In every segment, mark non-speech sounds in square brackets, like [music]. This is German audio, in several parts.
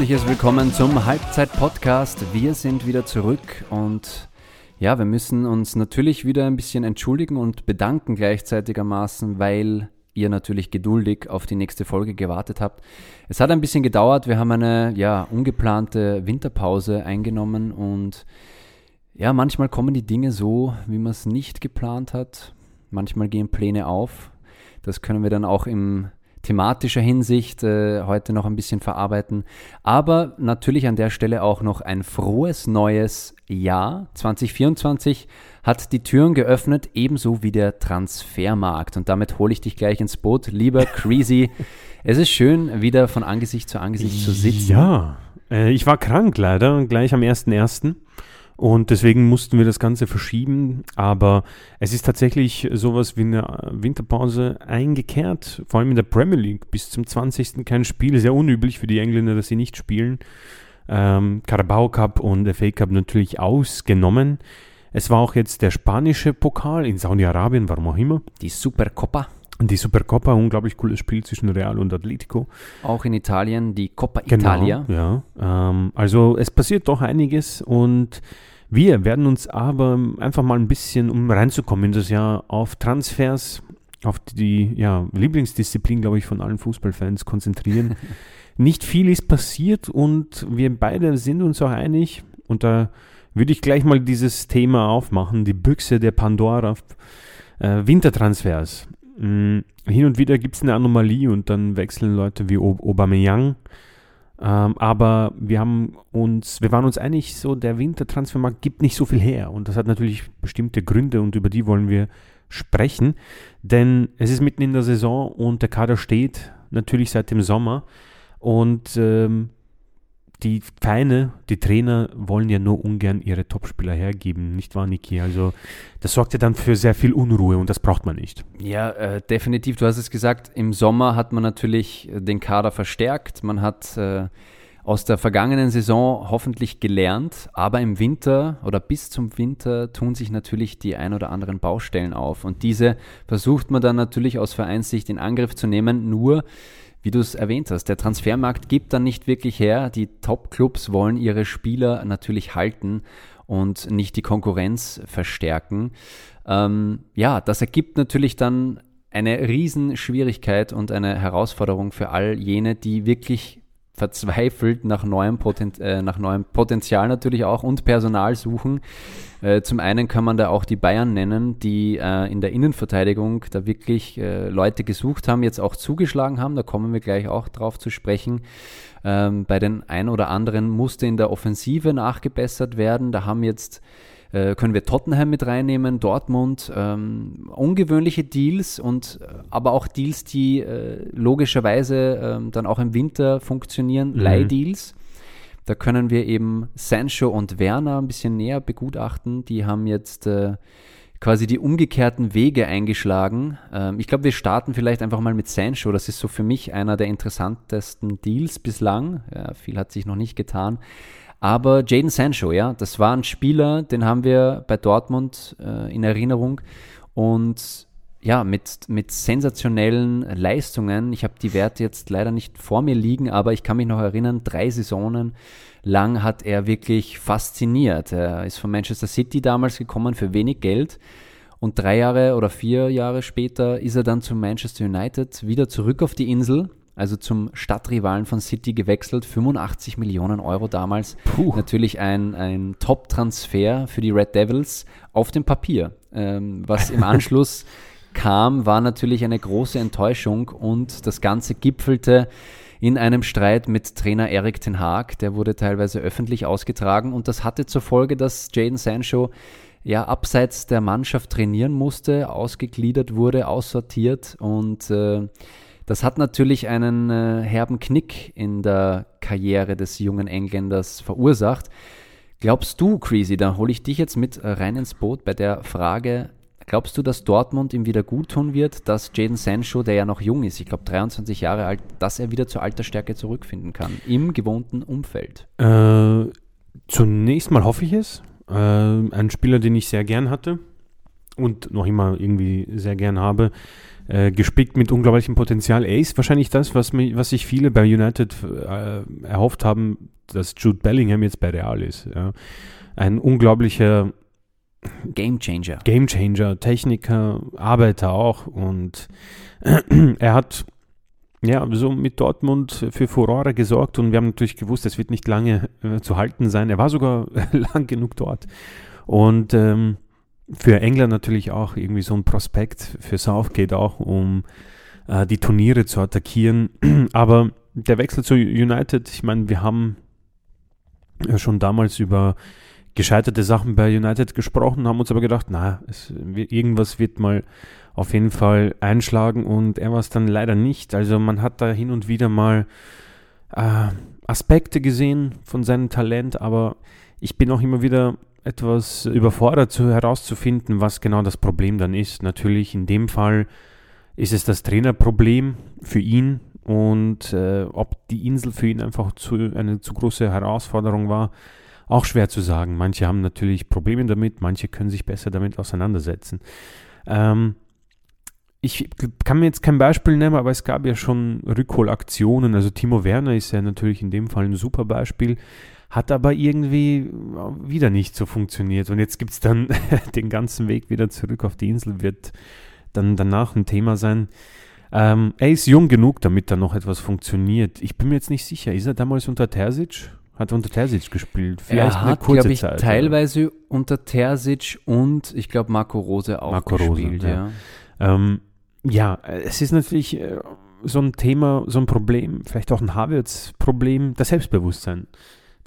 herzliches Willkommen zum Halbzeit-Podcast. Wir sind wieder zurück und ja, wir müssen uns natürlich wieder ein bisschen entschuldigen und bedanken gleichzeitigermaßen, weil ihr natürlich geduldig auf die nächste Folge gewartet habt. Es hat ein bisschen gedauert. Wir haben eine ja, ungeplante Winterpause eingenommen und ja, manchmal kommen die Dinge so, wie man es nicht geplant hat. Manchmal gehen Pläne auf. Das können wir dann auch im thematischer Hinsicht äh, heute noch ein bisschen verarbeiten. Aber natürlich an der Stelle auch noch ein frohes neues Jahr. 2024 hat die Türen geöffnet, ebenso wie der Transfermarkt. Und damit hole ich dich gleich ins Boot. Lieber Creasy, [laughs] es ist schön, wieder von Angesicht zu Angesicht zu sitzen. Ja, äh, ich war krank leider, gleich am 1.1. Und deswegen mussten wir das Ganze verschieben. Aber es ist tatsächlich sowas wie eine Winterpause eingekehrt. Vor allem in der Premier League. Bis zum 20. kein Spiel. Sehr unüblich für die Engländer, dass sie nicht spielen. Ähm, Carabao Cup und FA Cup natürlich ausgenommen. Es war auch jetzt der spanische Pokal in Saudi-Arabien, warum auch immer. Die Supercoppa. Die Supercoppa, unglaublich cooles Spiel zwischen Real und Atletico. Auch in Italien, die Coppa genau, Italia. Ja, ähm, also es passiert doch einiges und wir werden uns aber einfach mal ein bisschen, um reinzukommen in das Jahr, auf Transfers, auf die ja, Lieblingsdisziplin, glaube ich, von allen Fußballfans konzentrieren. [laughs] Nicht viel ist passiert und wir beide sind uns auch einig, und da würde ich gleich mal dieses Thema aufmachen, die Büchse der Pandora, äh, Wintertransfers. Mhm. Hin und wieder gibt es eine Anomalie und dann wechseln Leute wie Aubameyang ähm, aber wir haben uns, wir waren uns einig, so der Wintertransfermarkt gibt nicht so viel her. Und das hat natürlich bestimmte Gründe und über die wollen wir sprechen. Denn es ist mitten in der Saison und der Kader steht natürlich seit dem Sommer. Und ähm, die Vereine, die Trainer wollen ja nur ungern ihre Topspieler hergeben, nicht wahr, Niki? Also das sorgt ja dann für sehr viel Unruhe und das braucht man nicht. Ja, äh, definitiv. Du hast es gesagt, im Sommer hat man natürlich äh, den Kader verstärkt. Man hat äh, aus der vergangenen Saison hoffentlich gelernt, aber im Winter oder bis zum Winter tun sich natürlich die ein oder anderen Baustellen auf und diese versucht man dann natürlich aus Vereinssicht in Angriff zu nehmen, nur wie du es erwähnt hast, der Transfermarkt gibt dann nicht wirklich her. Die Top-Clubs wollen ihre Spieler natürlich halten und nicht die Konkurrenz verstärken. Ähm, ja, das ergibt natürlich dann eine Riesenschwierigkeit und eine Herausforderung für all jene, die wirklich verzweifelt nach neuem, Poten äh, nach neuem Potenzial natürlich auch und Personal suchen. Äh, zum einen kann man da auch die Bayern nennen, die äh, in der Innenverteidigung da wirklich äh, Leute gesucht haben, jetzt auch zugeschlagen haben. Da kommen wir gleich auch drauf zu sprechen. Ähm, bei den ein oder anderen musste in der Offensive nachgebessert werden. Da haben jetzt äh, können wir Tottenham mit reinnehmen, Dortmund, ähm, ungewöhnliche Deals und äh, aber auch Deals, die äh, logischerweise äh, dann auch im Winter funktionieren, mhm. Leihdeals. Da können wir eben Sancho und Werner ein bisschen näher begutachten. Die haben jetzt äh, quasi die umgekehrten Wege eingeschlagen. Ähm, ich glaube, wir starten vielleicht einfach mal mit Sancho. Das ist so für mich einer der interessantesten Deals bislang. Ja, viel hat sich noch nicht getan. Aber Jaden Sancho, ja, das war ein Spieler, den haben wir bei Dortmund äh, in Erinnerung und ja, mit, mit sensationellen Leistungen. Ich habe die Werte jetzt leider nicht vor mir liegen, aber ich kann mich noch erinnern, drei Saisonen lang hat er wirklich fasziniert. Er ist von Manchester City damals gekommen für wenig Geld und drei Jahre oder vier Jahre später ist er dann zu Manchester United wieder zurück auf die Insel also zum Stadtrivalen von City gewechselt. 85 Millionen Euro damals. Puh. Natürlich ein, ein Top-Transfer für die Red Devils auf dem Papier. Ähm, was im [laughs] Anschluss kam, war natürlich eine große Enttäuschung und das Ganze gipfelte in einem Streit mit Trainer Erik Ten Haag. Der wurde teilweise öffentlich ausgetragen und das hatte zur Folge, dass Jaden Sancho ja abseits der Mannschaft trainieren musste, ausgegliedert wurde, aussortiert und äh, das hat natürlich einen äh, herben Knick in der Karriere des jungen Engländers verursacht. Glaubst du, Creasy, da hole ich dich jetzt mit äh, rein ins Boot bei der Frage, glaubst du, dass Dortmund ihm wieder gut tun wird, dass Jaden Sancho, der ja noch jung ist, ich glaube 23 Jahre alt, dass er wieder zur Altersstärke zurückfinden kann, im gewohnten Umfeld? Äh, zunächst mal hoffe ich es. Äh, ein Spieler, den ich sehr gern hatte und noch immer irgendwie sehr gern habe. Äh, gespickt mit unglaublichem Potenzial. Er ist wahrscheinlich das, was, mich, was sich viele bei United äh, erhofft haben, dass Jude Bellingham jetzt bei Real ist. Ja. Ein unglaublicher Game Changer. Game Changer, Techniker, Arbeiter auch. Und [clears throat] er hat ja so mit Dortmund für Furore gesorgt und wir haben natürlich gewusst, es wird nicht lange äh, zu halten sein. Er war sogar [laughs] lang genug dort. Und ähm, für England natürlich auch irgendwie so ein Prospekt, für Southgate auch, um äh, die Turniere zu attackieren. [clears throat] Aber der Wechsel zu United, ich meine, wir haben ja schon damals über gescheiterte Sachen bei United gesprochen, haben uns aber gedacht, na, es, irgendwas wird mal auf jeden Fall einschlagen und er war es dann leider nicht. Also man hat da hin und wieder mal äh, Aspekte gesehen von seinem Talent, aber ich bin auch immer wieder etwas überfordert zu, herauszufinden, was genau das Problem dann ist. Natürlich in dem Fall ist es das Trainerproblem für ihn und äh, ob die Insel für ihn einfach zu, eine zu große Herausforderung war, auch schwer zu sagen. Manche haben natürlich Probleme damit, manche können sich besser damit auseinandersetzen. Ähm, ich kann mir jetzt kein Beispiel nennen, aber es gab ja schon Rückholaktionen. Also Timo Werner ist ja natürlich in dem Fall ein super Beispiel hat aber irgendwie wieder nicht so funktioniert. Und jetzt gibt es dann [laughs] den ganzen Weg wieder zurück auf die Insel, wird dann danach ein Thema sein. Ähm, er ist jung genug, damit da noch etwas funktioniert. Ich bin mir jetzt nicht sicher, ist er damals unter Terzic? Hat er unter Terzic gespielt? Vielleicht er hat, glaube ich, Zeit, teilweise oder? unter Terzic und ich glaube Marco Rose auch Marco gespielt. Rose, ja. Ja. Ähm, ja, es ist natürlich äh, so ein Thema, so ein Problem, vielleicht auch ein Havertz-Problem, das Selbstbewusstsein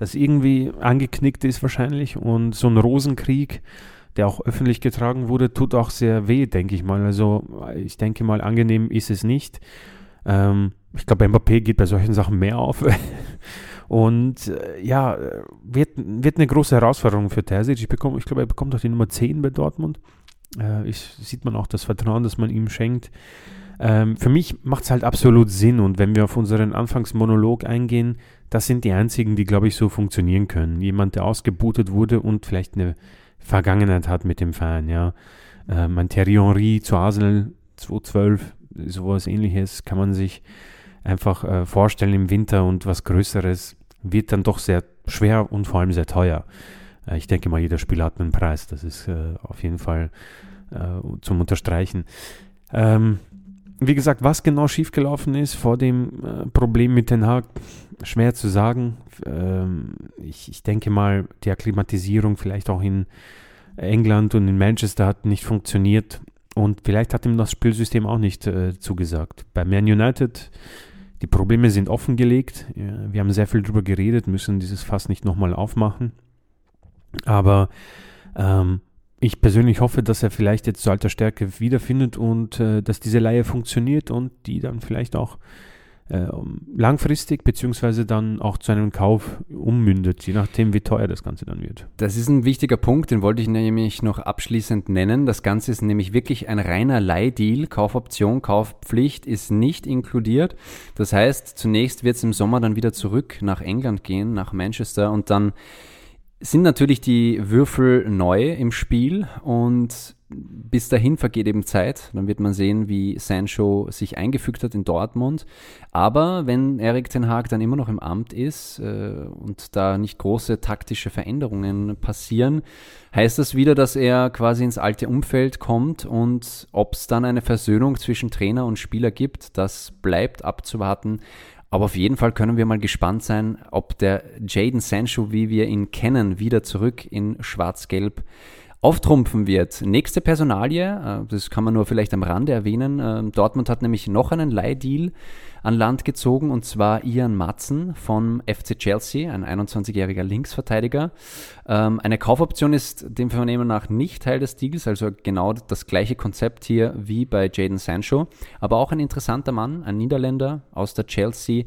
das irgendwie angeknickt ist wahrscheinlich. Und so ein Rosenkrieg, der auch öffentlich getragen wurde, tut auch sehr weh, denke ich mal. Also ich denke mal, angenehm ist es nicht. Ähm, ich glaube, Mbappé geht bei solchen Sachen mehr auf. [laughs] Und äh, ja, wird, wird eine große Herausforderung für Terzic. Ich, ich glaube, er bekommt auch die Nummer 10 bei Dortmund. Äh, ich, sieht man auch das Vertrauen, das man ihm schenkt. Ähm, für mich macht es halt absolut Sinn. Und wenn wir auf unseren Anfangsmonolog eingehen, das sind die einzigen, die, glaube ich, so funktionieren können. Jemand, der ausgebootet wurde und vielleicht eine Vergangenheit hat mit dem Verein, ja. Äh, mein Thierry Henry zu Arsenal 2012, sowas ähnliches kann man sich einfach äh, vorstellen im Winter und was Größeres wird dann doch sehr schwer und vor allem sehr teuer. Äh, ich denke mal, jeder Spieler hat einen Preis. Das ist äh, auf jeden Fall äh, zum Unterstreichen. Ähm, wie gesagt, was genau schiefgelaufen ist vor dem äh, Problem mit Den Haag, schwer zu sagen. Ähm, ich, ich, denke mal, die Akklimatisierung vielleicht auch in England und in Manchester hat nicht funktioniert und vielleicht hat ihm das Spielsystem auch nicht äh, zugesagt. Bei Man United, die Probleme sind offengelegt. Wir haben sehr viel darüber geredet, müssen dieses Fass nicht nochmal aufmachen. Aber ähm, ich persönlich hoffe, dass er vielleicht jetzt zu alter Stärke wiederfindet und äh, dass diese Leihe funktioniert und die dann vielleicht auch äh, langfristig beziehungsweise dann auch zu einem Kauf ummündet, je nachdem, wie teuer das Ganze dann wird. Das ist ein wichtiger Punkt, den wollte ich nämlich noch abschließend nennen. Das Ganze ist nämlich wirklich ein reiner Leihdeal. Kaufoption, Kaufpflicht ist nicht inkludiert. Das heißt, zunächst wird es im Sommer dann wieder zurück nach England gehen, nach Manchester und dann sind natürlich die Würfel neu im Spiel und bis dahin vergeht eben Zeit. Dann wird man sehen, wie Sancho sich eingefügt hat in Dortmund. Aber wenn Erik Ten Haag dann immer noch im Amt ist äh, und da nicht große taktische Veränderungen passieren, heißt das wieder, dass er quasi ins alte Umfeld kommt und ob es dann eine Versöhnung zwischen Trainer und Spieler gibt, das bleibt abzuwarten. Aber auf jeden Fall können wir mal gespannt sein, ob der Jaden Sancho, wie wir ihn kennen, wieder zurück in Schwarz-Gelb auftrumpfen wird. Nächste Personalie, äh, das kann man nur vielleicht am Rande erwähnen. Ähm, Dortmund hat nämlich noch einen Leihdeal an Land gezogen und zwar Ian Matzen vom FC Chelsea, ein 21-jähriger Linksverteidiger. Ähm, eine Kaufoption ist dem Vernehmen nach nicht Teil des Deals, also genau das gleiche Konzept hier wie bei Jaden Sancho, aber auch ein interessanter Mann, ein Niederländer aus der Chelsea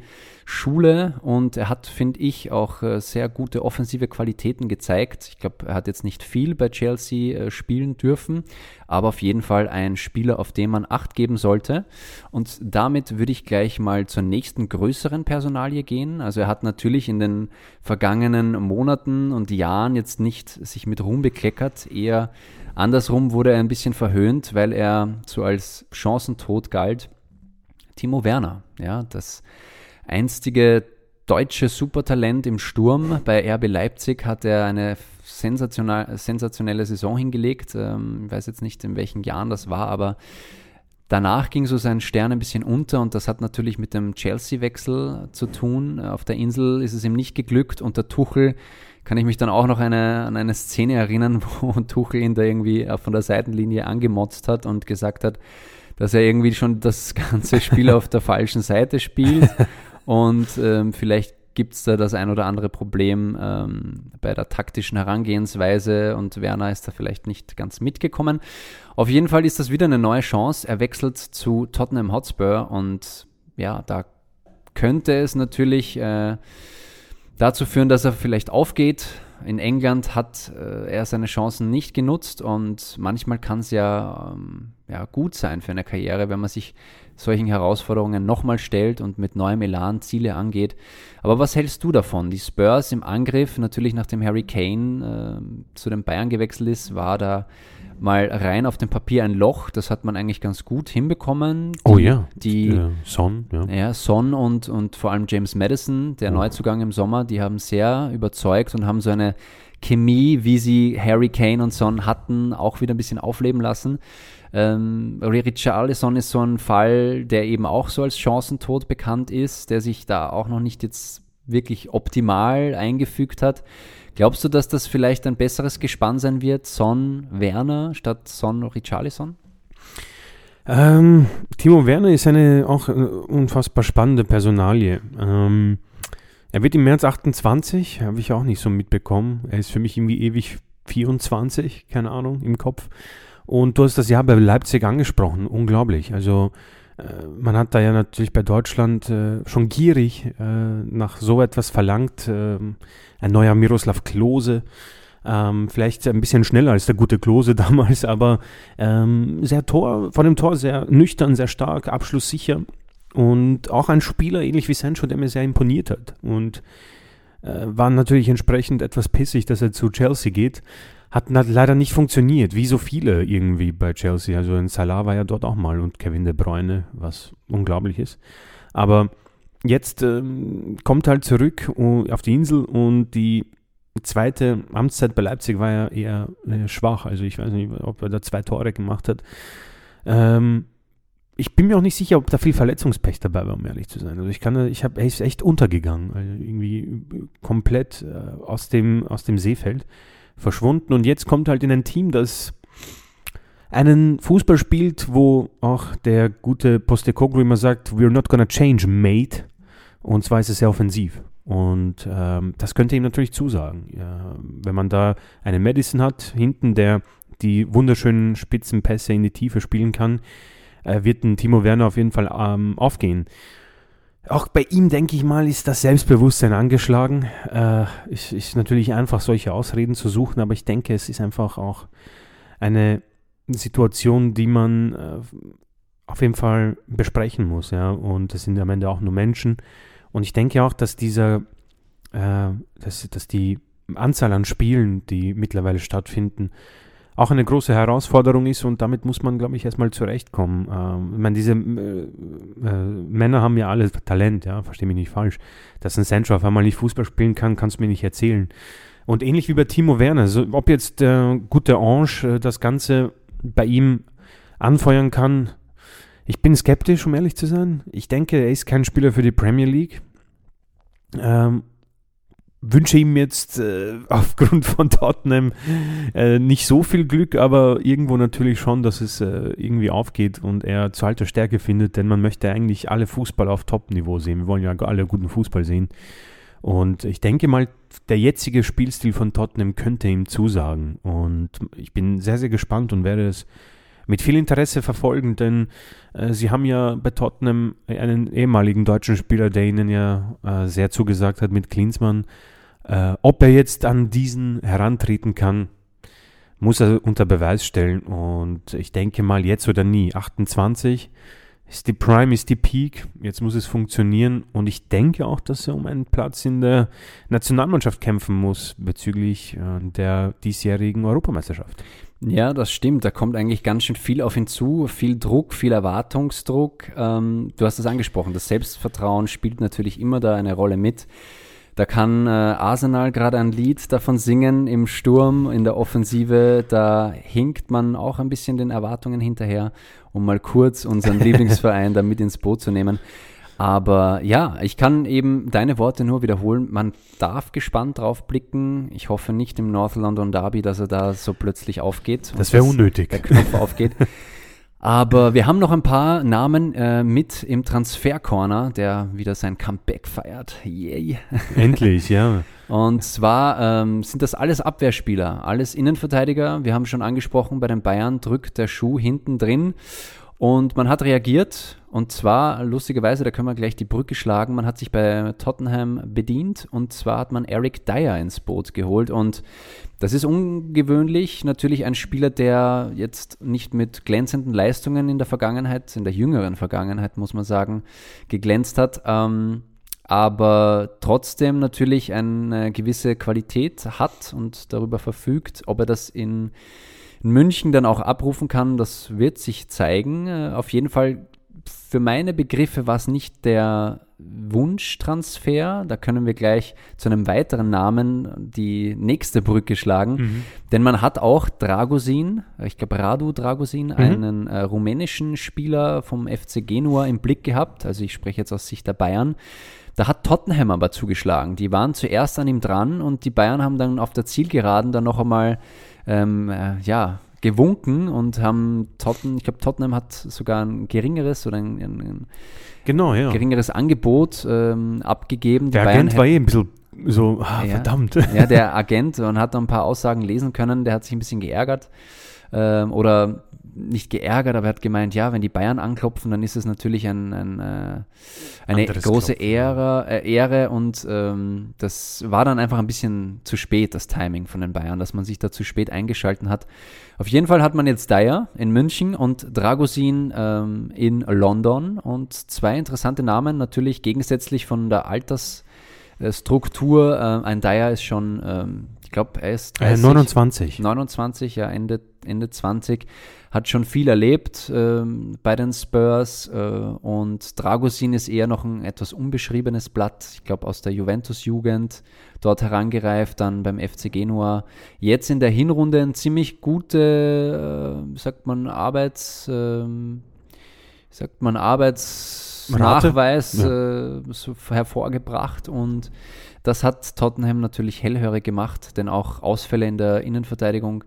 Schule und er hat, finde ich, auch äh, sehr gute offensive Qualitäten gezeigt. Ich glaube, er hat jetzt nicht viel bei Chelsea äh, spielen dürfen, aber auf jeden Fall ein Spieler, auf den man Acht geben sollte. Und damit würde ich gleich mal zur nächsten größeren Personalie gehen. Also er hat natürlich in den vergangenen Monaten und Jahren jetzt nicht sich mit Ruhm bekleckert, eher andersrum wurde er ein bisschen verhöhnt, weil er so als Chancentod galt. Timo Werner, ja, das einstige deutsche Supertalent im Sturm. Bei RB Leipzig hat er eine sensationelle Saison hingelegt. Ähm, ich weiß jetzt nicht, in welchen Jahren das war, aber danach ging so sein Stern ein bisschen unter und das hat natürlich mit dem Chelsea-Wechsel zu tun. Auf der Insel ist es ihm nicht geglückt und der Tuchel kann ich mich dann auch noch eine, an eine Szene erinnern, [laughs] wo Tuchel ihn da irgendwie von der Seitenlinie angemotzt hat und gesagt hat, dass er irgendwie schon das [laughs] ganze Spiel auf der falschen Seite spielt [laughs] und ähm, vielleicht gibt es da das ein oder andere Problem ähm, bei der taktischen Herangehensweise und Werner ist da vielleicht nicht ganz mitgekommen. Auf jeden Fall ist das wieder eine neue Chance. Er wechselt zu Tottenham Hotspur und ja, da könnte es natürlich äh, dazu führen, dass er vielleicht aufgeht. In England hat äh, er seine Chancen nicht genutzt und manchmal kann es ja, ähm, ja gut sein für eine Karriere, wenn man sich solchen Herausforderungen nochmal stellt und mit neuem Elan Ziele angeht. Aber was hältst du davon? Die Spurs im Angriff, natürlich nachdem Harry Kane äh, zu den Bayern gewechselt ist, war da mal rein auf dem Papier ein Loch. Das hat man eigentlich ganz gut hinbekommen. Die, oh ja, die äh, Son, ja. ja. Son und, und vor allem James Madison, der oh. Neuzugang im Sommer, die haben sehr überzeugt und haben so eine Chemie, wie sie Harry Kane und Son hatten, auch wieder ein bisschen aufleben lassen. Ähm, Richarlison ist so ein Fall, der eben auch so als Chancentod bekannt ist, der sich da auch noch nicht jetzt wirklich optimal eingefügt hat. Glaubst du, dass das vielleicht ein besseres Gespann sein wird, Son Werner statt Son Richarlison? Ähm, Timo Werner ist eine auch eine unfassbar spannende Personalie. Ähm, er wird im März 28, habe ich auch nicht so mitbekommen. Er ist für mich irgendwie ewig 24, keine Ahnung, im Kopf. Und du hast das Jahr bei Leipzig angesprochen, unglaublich. Also äh, man hat da ja natürlich bei Deutschland äh, schon gierig äh, nach so etwas verlangt. Ähm, ein neuer Miroslav Klose, ähm, vielleicht ein bisschen schneller als der gute Klose [laughs] damals, aber ähm, sehr Tor, vor dem Tor sehr nüchtern, sehr stark, abschlusssicher und auch ein Spieler, ähnlich wie Sancho, der mir sehr imponiert hat und äh, war natürlich entsprechend etwas pissig, dass er zu Chelsea geht. Hat leider nicht funktioniert, wie so viele irgendwie bei Chelsea. Also ein Salah war ja dort auch mal und Kevin De Bruyne, was unglaublich ist. Aber jetzt ähm, kommt halt zurück auf die Insel und die zweite Amtszeit bei Leipzig war ja eher äh, schwach. Also ich weiß nicht, ob er da zwei Tore gemacht hat. Ähm, ich bin mir auch nicht sicher, ob da viel Verletzungspech dabei war, um ehrlich zu sein. Also ich kann, ich habe, er ist echt untergegangen, also irgendwie komplett äh, aus dem aus dem Seefeld verschwunden. Und jetzt kommt halt in ein Team, das einen Fußball spielt, wo auch der gute Postecoglou immer sagt, we're not gonna change, mate. Und zwar ist es sehr offensiv. Und ähm, das könnte ihm natürlich zusagen. Ja, wenn man da einen Madison hat, hinten, der die wunderschönen Spitzenpässe in die Tiefe spielen kann, äh, wird ein Timo Werner auf jeden Fall ähm, aufgehen. Auch bei ihm, denke ich mal, ist das Selbstbewusstsein angeschlagen. Äh, ist, ist natürlich einfach, solche Ausreden zu suchen, aber ich denke, es ist einfach auch eine Situation, die man äh, auf jeden Fall besprechen muss. Ja? Und es sind am Ende auch nur Menschen. Und ich denke auch, dass dieser, äh, dass, dass die Anzahl an Spielen, die mittlerweile stattfinden, auch eine große Herausforderung ist und damit muss man, glaube ich, erstmal zurechtkommen. Ähm, ich meine, diese äh, äh, Männer haben ja alle Talent, ja, verstehe mich nicht falsch. Dass ein Sancho auf einmal nicht Fußball spielen kann, kannst du mir nicht erzählen. Und ähnlich wie bei Timo Werner, so, ob jetzt der gute Ange äh, das Ganze bei ihm anfeuern kann, ich bin skeptisch, um ehrlich zu sein. Ich denke, er ist kein Spieler für die Premier League. Ähm, wünsche ihm jetzt äh, [laughs] aufgrund von Tottenham äh, nicht so viel Glück, aber irgendwo natürlich schon, dass es äh, irgendwie aufgeht und er zu alter Stärke findet, denn man möchte eigentlich alle Fußball auf Top-Niveau sehen. Wir wollen ja alle guten Fußball sehen. Und ich denke mal, der jetzige Spielstil von Tottenham könnte ihm zusagen. Und ich bin sehr, sehr gespannt und werde es mit viel Interesse verfolgen, denn äh, sie haben ja bei Tottenham einen ehemaligen deutschen Spieler, der ihnen ja äh, sehr zugesagt hat mit Klinsmann. Äh, ob er jetzt an diesen herantreten kann, muss er unter Beweis stellen. Und ich denke mal, jetzt oder nie. 28, ist die Prime, ist die Peak. Jetzt muss es funktionieren. Und ich denke auch, dass er um einen Platz in der Nationalmannschaft kämpfen muss bezüglich äh, der diesjährigen Europameisterschaft. Ja, das stimmt. Da kommt eigentlich ganz schön viel auf ihn zu. Viel Druck, viel Erwartungsdruck. Ähm, du hast es angesprochen. Das Selbstvertrauen spielt natürlich immer da eine Rolle mit. Da kann äh, Arsenal gerade ein Lied davon singen im Sturm, in der Offensive. Da hinkt man auch ein bisschen den Erwartungen hinterher, um mal kurz unseren [laughs] Lieblingsverein da mit ins Boot zu nehmen. Aber ja, ich kann eben deine Worte nur wiederholen. Man darf gespannt drauf blicken. Ich hoffe nicht im North London Derby, dass er da so plötzlich aufgeht. Das wäre unnötig. Der Knopf aufgeht. [laughs] Aber wir haben noch ein paar Namen äh, mit im Transfer-Corner, der wieder sein Comeback feiert. Yay. [laughs] Endlich, ja. Und zwar ähm, sind das alles Abwehrspieler, alles Innenverteidiger. Wir haben schon angesprochen, bei den Bayern drückt der Schuh hinten drin. Und man hat reagiert und zwar lustigerweise, da können wir gleich die Brücke schlagen, man hat sich bei Tottenham bedient und zwar hat man Eric Dyer ins Boot geholt und das ist ungewöhnlich, natürlich ein Spieler, der jetzt nicht mit glänzenden Leistungen in der Vergangenheit, in der jüngeren Vergangenheit muss man sagen, geglänzt hat. Ähm, aber trotzdem natürlich eine gewisse Qualität hat und darüber verfügt, ob er das in in München dann auch abrufen kann, das wird sich zeigen. Äh, auf jeden Fall für meine Begriffe war es nicht der Wunschtransfer. Da können wir gleich zu einem weiteren Namen die nächste Brücke schlagen. Mhm. Denn man hat auch Dragosin, ich glaube Radu Dragosin, mhm. einen äh, rumänischen Spieler vom FC Genua im Blick gehabt. Also ich spreche jetzt aus Sicht der Bayern. Da hat Tottenham aber zugeschlagen. Die waren zuerst an ihm dran und die Bayern haben dann auf der Zielgeraden dann noch einmal ähm, äh, ja, gewunken und haben Tottenham, ich glaube Tottenham hat sogar ein geringeres oder ein, ein, ein genau, ja. geringeres Angebot ähm, abgegeben. Der Bayern Agent war eh ein bisschen so, ah, ja, verdammt. [laughs] Ja, der Agent, man hat da ein paar Aussagen lesen können, der hat sich ein bisschen geärgert. Ähm, oder nicht geärgert, aber er hat gemeint, ja, wenn die Bayern anklopfen, dann ist es natürlich ein, ein, äh, eine Anderes große Klopfen, Ehre, äh, Ehre und ähm, das war dann einfach ein bisschen zu spät, das Timing von den Bayern, dass man sich da zu spät eingeschalten hat. Auf jeden Fall hat man jetzt Dyer in München und Dragosin ähm, in London und zwei interessante Namen, natürlich gegensätzlich von der Altersstruktur. Äh, ein Dyer ist schon, ähm, ich glaube, er ist 30, 29. 29, ja, Ende, Ende 20 hat schon viel erlebt ähm, bei den Spurs äh, und Dragosin ist eher noch ein etwas unbeschriebenes Blatt, ich glaube aus der Juventus-Jugend, dort herangereift, dann beim FC Genua. Jetzt in der Hinrunde ein ziemlich gute, äh, sagt man, Arbeits, äh, sagt man, Arbeitsnachweis ja. äh, so hervorgebracht und das hat Tottenham natürlich hellhörig gemacht, denn auch Ausfälle in der Innenverteidigung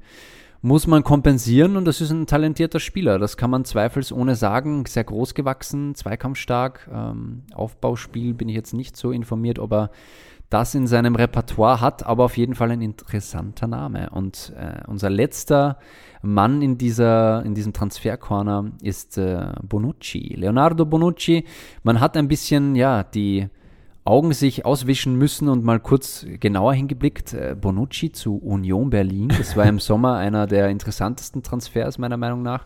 muss man kompensieren und das ist ein talentierter Spieler. Das kann man zweifelsohne sagen. Sehr groß gewachsen, zweikampfstark. Ähm, Aufbauspiel bin ich jetzt nicht so informiert, ob er das in seinem Repertoire hat, aber auf jeden Fall ein interessanter Name. Und äh, unser letzter Mann in, dieser, in diesem Transfercorner ist äh, Bonucci. Leonardo Bonucci. Man hat ein bisschen, ja, die Augen sich auswischen müssen und mal kurz genauer hingeblickt. Äh, Bonucci zu Union Berlin. Das war im [laughs] Sommer einer der interessantesten Transfers meiner Meinung nach.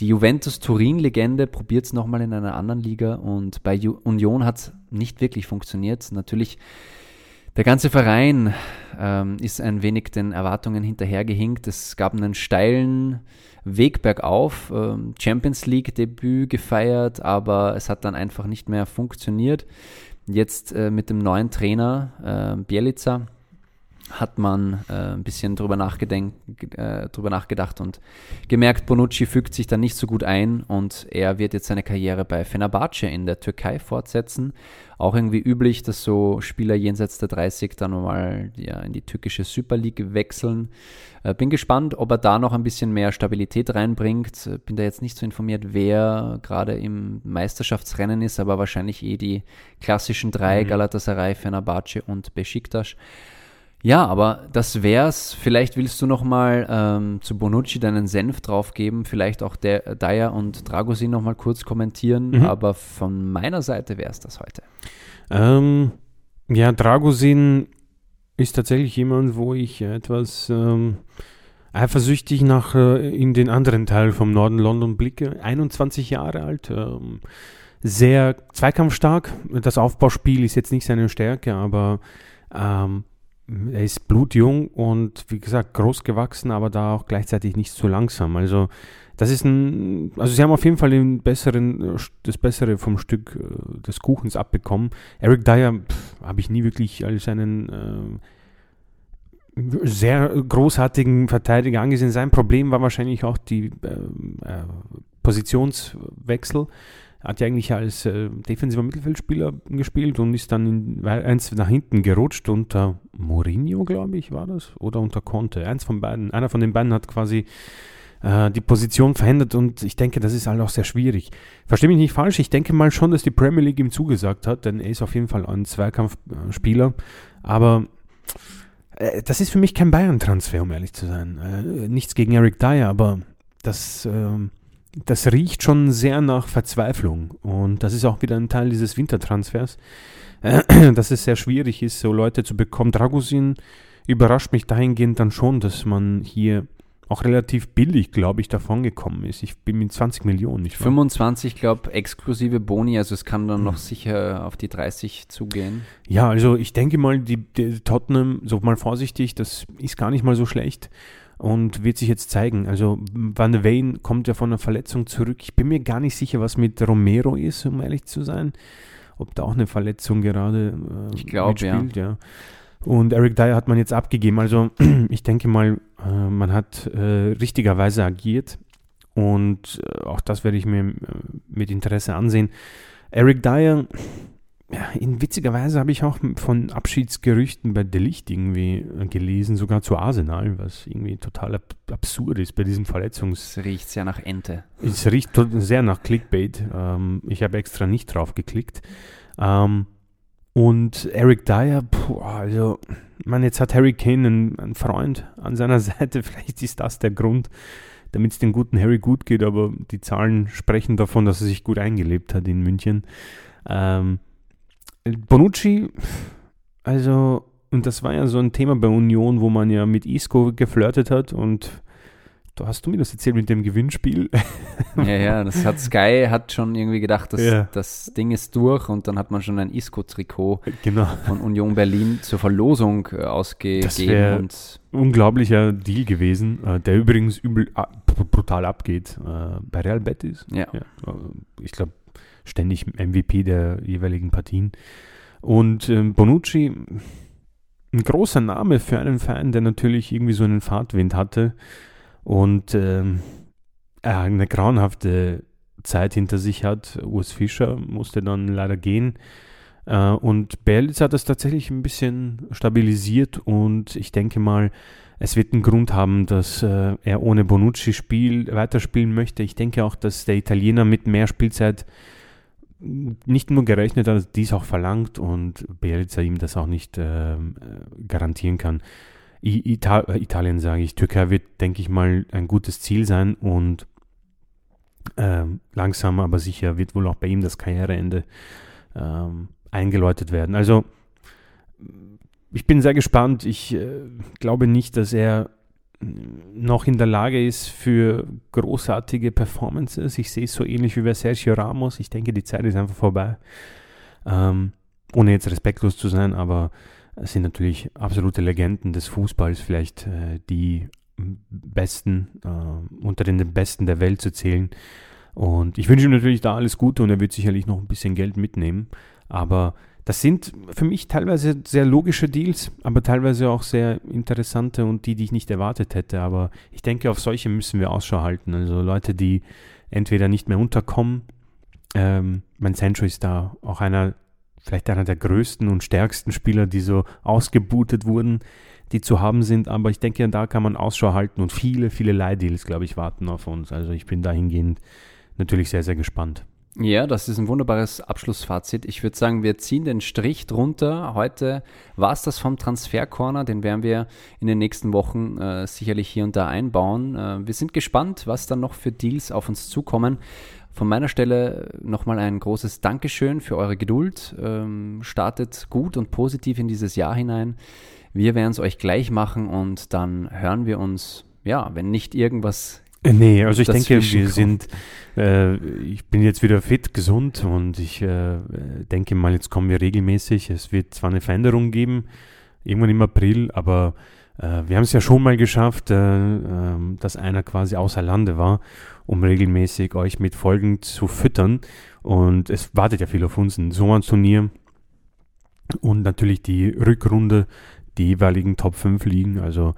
Die Juventus Turin-Legende probiert es nochmal in einer anderen Liga und bei Ju Union hat es nicht wirklich funktioniert. Natürlich, der ganze Verein ähm, ist ein wenig den Erwartungen hinterhergehinkt. Es gab einen steilen Weg bergauf, ähm, Champions League-Debüt gefeiert, aber es hat dann einfach nicht mehr funktioniert. Jetzt äh, mit dem neuen Trainer äh, Bielica hat man äh, ein bisschen drüber, äh, drüber nachgedacht und gemerkt, Bonucci fügt sich da nicht so gut ein und er wird jetzt seine Karriere bei Fenerbahce in der Türkei fortsetzen. Auch irgendwie üblich, dass so Spieler jenseits der 30 dann mal ja, in die türkische Super League wechseln. Äh, bin gespannt, ob er da noch ein bisschen mehr Stabilität reinbringt. Äh, bin da jetzt nicht so informiert, wer gerade im Meisterschaftsrennen ist, aber wahrscheinlich eh die klassischen drei, mhm. Galatasaray, Fenerbahce und Besiktas. Ja, aber das wär's. Vielleicht willst du noch mal ähm, zu Bonucci deinen Senf draufgeben, vielleicht auch der Dyer und Dragosin noch mal kurz kommentieren, mhm. aber von meiner Seite wäre es das heute. Ähm, ja, Dragosin ist tatsächlich jemand, wo ich etwas ähm, eifersüchtig nach äh, in den anderen Teil vom Norden London blicke. 21 Jahre alt, ähm, sehr zweikampfstark. Das Aufbauspiel ist jetzt nicht seine Stärke, aber ähm, er ist blutjung und wie gesagt groß gewachsen, aber da auch gleichzeitig nicht zu langsam. Also das ist ein, also sie haben auf jeden Fall den besseren, das Bessere vom Stück äh, des Kuchens abbekommen. Eric Dyer habe ich nie wirklich als einen äh, sehr großartigen Verteidiger angesehen. Sein Problem war wahrscheinlich auch die äh, äh, Positionswechsel. Hat ja eigentlich als äh, defensiver Mittelfeldspieler gespielt und ist dann in, eins nach hinten gerutscht unter Mourinho, glaube ich, war das, oder unter Conte. Eins von beiden, einer von den beiden hat quasi äh, die Position verändert und ich denke, das ist halt auch sehr schwierig. Verstehe mich nicht falsch, ich denke mal schon, dass die Premier League ihm zugesagt hat, denn er ist auf jeden Fall ein Zweikampfspieler, aber äh, das ist für mich kein Bayern-Transfer, um ehrlich zu sein. Äh, nichts gegen Eric Dyer, aber das, äh, das riecht schon sehr nach Verzweiflung. Und das ist auch wieder ein Teil dieses Wintertransfers, äh, [clears throat] dass es sehr schwierig ist, so Leute zu bekommen. Dragusin überrascht mich dahingehend dann schon, dass man hier auch relativ billig, glaube ich, davon gekommen ist. Ich bin mit 20 Millionen, nicht wahr? 25, glaube exklusive Boni, also es kann dann noch hm. sicher auf die 30 zugehen. Ja, also ich denke mal, die, die Tottenham, so mal vorsichtig, das ist gar nicht mal so schlecht und wird sich jetzt zeigen. Also Van de Weyne kommt ja von einer Verletzung zurück. Ich bin mir gar nicht sicher, was mit Romero ist, um ehrlich zu sein. Ob da auch eine Verletzung gerade äh, ich glaube ja. ja. Und Eric Dyer hat man jetzt abgegeben. Also [clears throat] ich denke mal, äh, man hat äh, richtigerweise agiert und äh, auch das werde ich mir äh, mit Interesse ansehen. Eric Dyer, ja, in witziger Weise habe ich auch von Abschiedsgerüchten bei Delicht irgendwie äh, gelesen, sogar zu Arsenal, was irgendwie total ab absurd ist bei diesem Verletzungs... Es riecht sehr nach Ente. Es riecht sehr nach Clickbait. Ähm, ich habe extra nicht drauf geklickt. Ähm, und Eric Dyer, puh, also, man, jetzt hat Harry Kane einen, einen, Freund an seiner [laughs] Seite. Vielleicht ist das der Grund, damit es dem guten Harry gut geht, aber die Zahlen sprechen davon, dass er sich gut eingelebt hat in München. Ähm, Bonucci, also, und das war ja so ein Thema bei Union, wo man ja mit Isco geflirtet hat und Du hast du mir das erzählt mit dem Gewinnspiel? [laughs] Ja, ja, das hat Sky hat schon irgendwie gedacht, dass ja. das Ding ist durch und dann hat man schon ein Isco-Trikot genau. von Union Berlin zur Verlosung äh, ausgegeben. Das wäre unglaublicher Deal gewesen, äh, der übrigens übel brutal abgeht äh, bei Real Betis. Ja. ja ich glaube, ständig MVP der jeweiligen Partien. Und ähm, Bonucci, ein großer Name für einen Verein, der natürlich irgendwie so einen Fahrtwind hatte und ähm, eine grauenhafte Zeit hinter sich hat. Urs Fischer musste dann leider gehen. Äh, und Berlitz hat das tatsächlich ein bisschen stabilisiert und ich denke mal, es wird einen Grund haben, dass äh, er ohne Bonucci Spiel weiterspielen möchte. Ich denke auch, dass der Italiener mit mehr Spielzeit nicht nur gerechnet hat, dies auch verlangt und Bielitzer ihm das auch nicht äh, garantieren kann. Ital äh, Italien sage ich, Türkei wird, denke ich mal, ein gutes Ziel sein und ähm, langsam aber sicher wird wohl auch bei ihm das Karriereende ähm, eingeläutet werden. Also ich bin sehr gespannt. Ich äh, glaube nicht, dass er noch in der Lage ist für großartige Performances. Ich sehe es so ähnlich wie bei Sergio Ramos. Ich denke, die Zeit ist einfach vorbei. Ähm, ohne jetzt respektlos zu sein, aber es sind natürlich absolute Legenden des Fußballs, vielleicht äh, die Besten, äh, unter den Besten der Welt zu zählen. Und ich wünsche ihm natürlich da alles Gute und er wird sicherlich noch ein bisschen Geld mitnehmen. Aber das sind für mich teilweise sehr logische Deals, aber teilweise auch sehr interessante und die, die ich nicht erwartet hätte. Aber ich denke, auf solche müssen wir Ausschau halten. Also Leute, die entweder nicht mehr unterkommen. Ähm, mein Sancho ist da auch einer vielleicht einer der größten und stärksten Spieler, die so ausgebootet wurden, die zu haben sind. Aber ich denke, da kann man Ausschau halten und viele, viele Leihdeals, glaube ich, warten auf uns. Also ich bin dahingehend natürlich sehr, sehr gespannt. Ja, das ist ein wunderbares Abschlussfazit. Ich würde sagen, wir ziehen den Strich drunter. Heute war es das vom Transfercorner. Den werden wir in den nächsten Wochen äh, sicherlich hier und da einbauen. Äh, wir sind gespannt, was dann noch für Deals auf uns zukommen. Von meiner Stelle nochmal ein großes Dankeschön für eure Geduld. Ähm, startet gut und positiv in dieses Jahr hinein. Wir werden es euch gleich machen und dann hören wir uns ja, wenn nicht irgendwas. Äh, Nee, also ich denke, wir sind, äh, ich bin jetzt wieder fit, gesund und ich äh, denke mal, jetzt kommen wir regelmäßig. Es wird zwar eine Veränderung geben, irgendwann im April, aber äh, wir haben es ja schon mal geschafft, äh, ähm, dass einer quasi außer Lande war, um regelmäßig euch mit Folgen zu füttern. Und es wartet ja viel auf uns, ein Sommerturnier und natürlich die Rückrunde, die jeweiligen Top 5 liegen. Also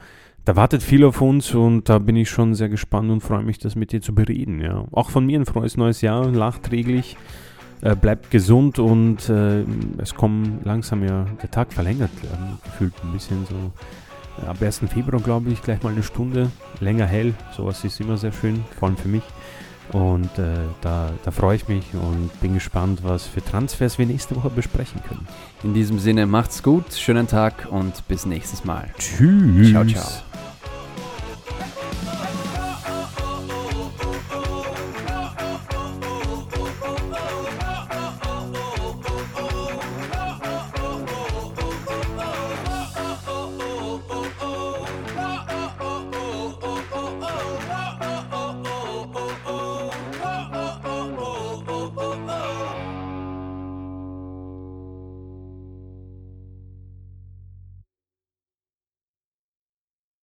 da wartet viel auf uns und da bin ich schon sehr gespannt und freue mich, das mit dir zu bereden. Ja. Auch von mir ein frohes neues Jahr, nachträglich. Äh, bleibt gesund und äh, es kommt langsam ja, der Tag verlängert, ähm, gefühlt ein bisschen so. Ab 1. Februar, glaube ich, gleich mal eine Stunde länger hell. Sowas ist immer sehr schön, vor allem für mich. Und äh, da, da freue ich mich und bin gespannt, was für Transfers wir nächste Woche besprechen können. In diesem Sinne, macht's gut, schönen Tag und bis nächstes Mal. Tschüss. Ciao, ciao.